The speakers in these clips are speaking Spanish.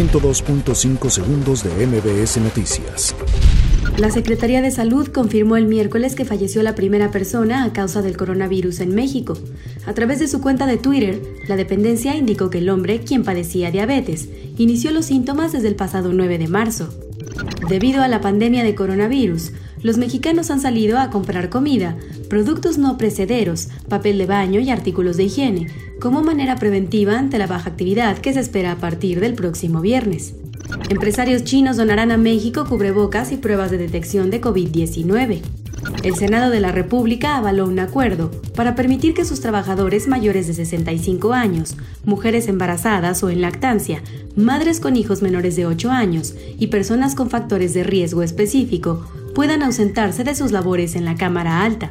102.5 segundos de MBS Noticias. La Secretaría de Salud confirmó el miércoles que falleció la primera persona a causa del coronavirus en México. A través de su cuenta de Twitter, la dependencia indicó que el hombre, quien padecía diabetes, inició los síntomas desde el pasado 9 de marzo. Debido a la pandemia de coronavirus, los mexicanos han salido a comprar comida, productos no precederos, papel de baño y artículos de higiene, como manera preventiva ante la baja actividad que se espera a partir del próximo viernes. Empresarios chinos donarán a México cubrebocas y pruebas de detección de COVID-19. El Senado de la República avaló un acuerdo para permitir que sus trabajadores mayores de 65 años, mujeres embarazadas o en lactancia, madres con hijos menores de 8 años y personas con factores de riesgo específico puedan ausentarse de sus labores en la Cámara Alta.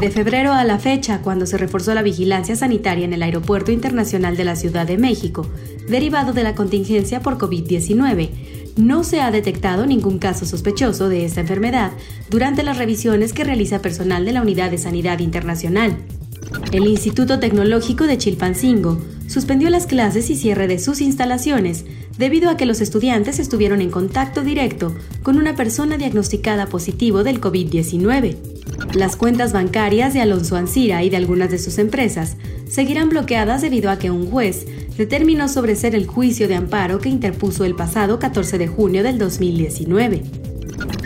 De febrero a la fecha, cuando se reforzó la vigilancia sanitaria en el Aeropuerto Internacional de la Ciudad de México, derivado de la contingencia por COVID-19, no se ha detectado ningún caso sospechoso de esta enfermedad durante las revisiones que realiza personal de la Unidad de Sanidad Internacional. El Instituto Tecnológico de Chilpancingo suspendió las clases y cierre de sus instalaciones debido a que los estudiantes estuvieron en contacto directo con una persona diagnosticada positivo del COVID-19. Las cuentas bancarias de Alonso Ancira y de algunas de sus empresas seguirán bloqueadas debido a que un juez determinó sobreser el juicio de amparo que interpuso el pasado 14 de junio del 2019.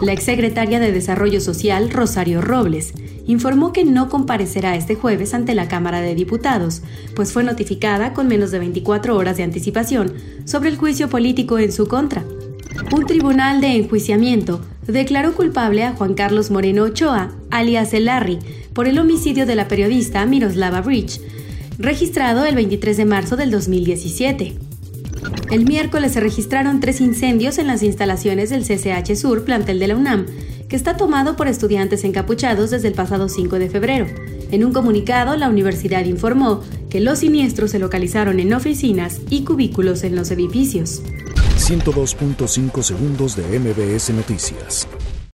La exsecretaria de Desarrollo Social, Rosario Robles, informó que no comparecerá este jueves ante la Cámara de Diputados, pues fue notificada con menos de 24 horas de anticipación sobre el juicio político en su contra. Un tribunal de enjuiciamiento declaró culpable a Juan Carlos Moreno Ochoa, alias El Larry, por el homicidio de la periodista Miroslava Bridge, registrado el 23 de marzo del 2017. El miércoles se registraron tres incendios en las instalaciones del CCH Sur, plantel de la UNAM, que está tomado por estudiantes encapuchados desde el pasado 5 de febrero. En un comunicado, la universidad informó que los siniestros se localizaron en oficinas y cubículos en los edificios. 102.5 segundos de MBS Noticias.